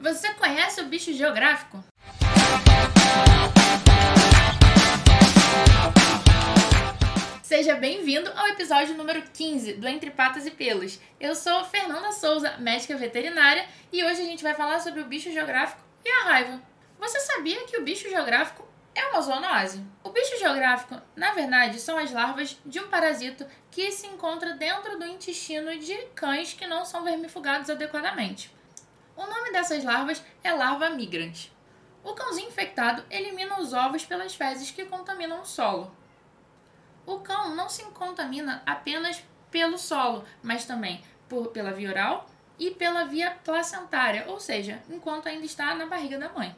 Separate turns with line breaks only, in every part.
você conhece o bicho geográfico? Seja bem-vindo ao episódio número 15 do Entre Patas e Pelos. Eu sou Fernanda Souza, médica veterinária, e hoje a gente vai falar sobre o bicho geográfico e a raiva. Você sabia que o bicho geográfico é uma zoonose? O bicho geográfico, na verdade, são as larvas de um parasito que se encontra dentro do intestino de cães que não são vermifugados adequadamente. O nome dessas larvas é larva migrante. O cãozinho infectado elimina os ovos pelas fezes que contaminam o solo. O cão não se contamina apenas pelo solo, mas também por, pela via oral e pela via placentária, ou seja, enquanto ainda está na barriga da mãe.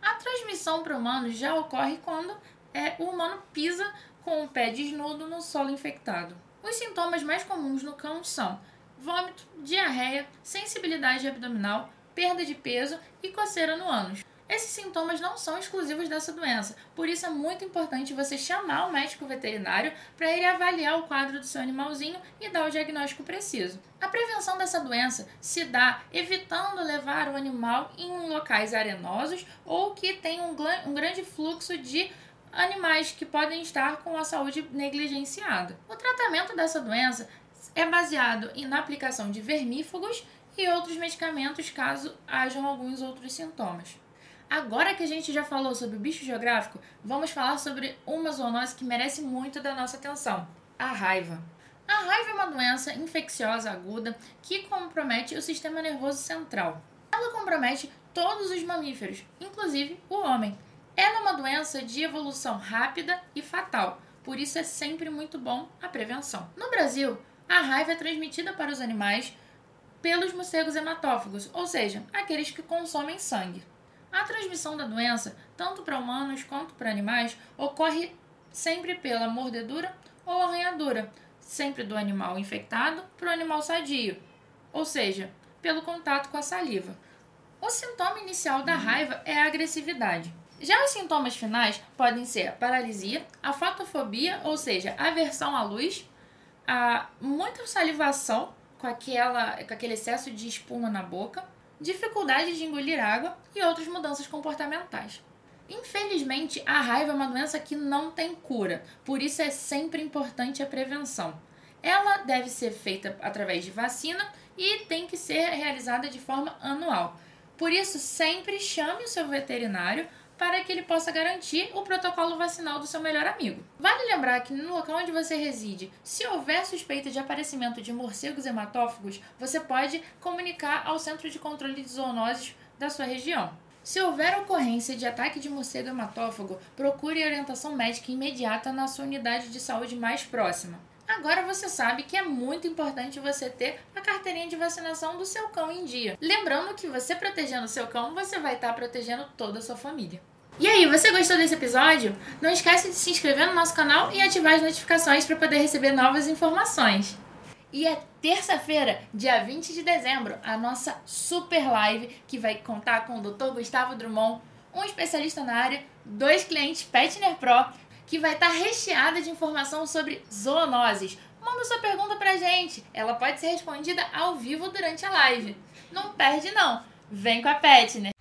A transmissão para humanos já ocorre quando é, o humano pisa com o pé desnudo no solo infectado. Os sintomas mais comuns no cão são vômito, diarreia, sensibilidade abdominal, perda de peso e coceira no ânus. Esses sintomas não são exclusivos dessa doença, por isso é muito importante você chamar o médico veterinário para ele avaliar o quadro do seu animalzinho e dar o diagnóstico preciso. A prevenção dessa doença se dá evitando levar o animal em locais arenosos ou que tem um, um grande fluxo de animais que podem estar com a saúde negligenciada. O tratamento dessa doença é baseado na aplicação de vermífugos e outros medicamentos caso hajam alguns outros sintomas. Agora que a gente já falou sobre o bicho geográfico, vamos falar sobre uma zoonose que merece muito da nossa atenção: a raiva. A raiva é uma doença infecciosa aguda que compromete o sistema nervoso central. Ela compromete todos os mamíferos, inclusive o homem. Ela é uma doença de evolução rápida e fatal, por isso é sempre muito bom a prevenção. No Brasil, a raiva é transmitida para os animais pelos morcegos hematófagos, ou seja, aqueles que consomem sangue. A transmissão da doença, tanto para humanos quanto para animais, ocorre sempre pela mordedura ou arranhadura, sempre do animal infectado para o animal sadio, ou seja, pelo contato com a saliva. O sintoma inicial da raiva é a agressividade. Já os sintomas finais podem ser a paralisia, a fotofobia, ou seja, aversão à luz, a muita salivação com, aquela, com aquele excesso de espuma na boca, dificuldade de engolir água e outras mudanças comportamentais. Infelizmente, a raiva é uma doença que não tem cura, por isso é sempre importante a prevenção. Ela deve ser feita através de vacina e tem que ser realizada de forma anual. Por isso, sempre chame o seu veterinário para que ele possa garantir o protocolo vacinal do seu melhor amigo. Vale lembrar que no local onde você reside, se houver suspeita de aparecimento de morcegos hematófagos, você pode comunicar ao Centro de Controle de Zoonoses da sua região. Se houver ocorrência de ataque de morcego hematófago, procure orientação médica imediata na sua unidade de saúde mais próxima. Agora você sabe que é muito importante você ter a carteirinha de vacinação do seu cão em dia. Lembrando que você protegendo seu cão, você vai estar protegendo toda a sua família. E aí, você gostou desse episódio? Não esquece de se inscrever no nosso canal e ativar as notificações para poder receber novas informações. E é terça-feira, dia 20 de dezembro, a nossa super live que vai contar com o Dr. Gustavo Drummond, um especialista na área, dois clientes Petner Pro que vai estar recheada de informação sobre zoonoses. Manda sua pergunta pra gente. Ela pode ser respondida ao vivo durante a live. Não perde não. Vem com a Petner.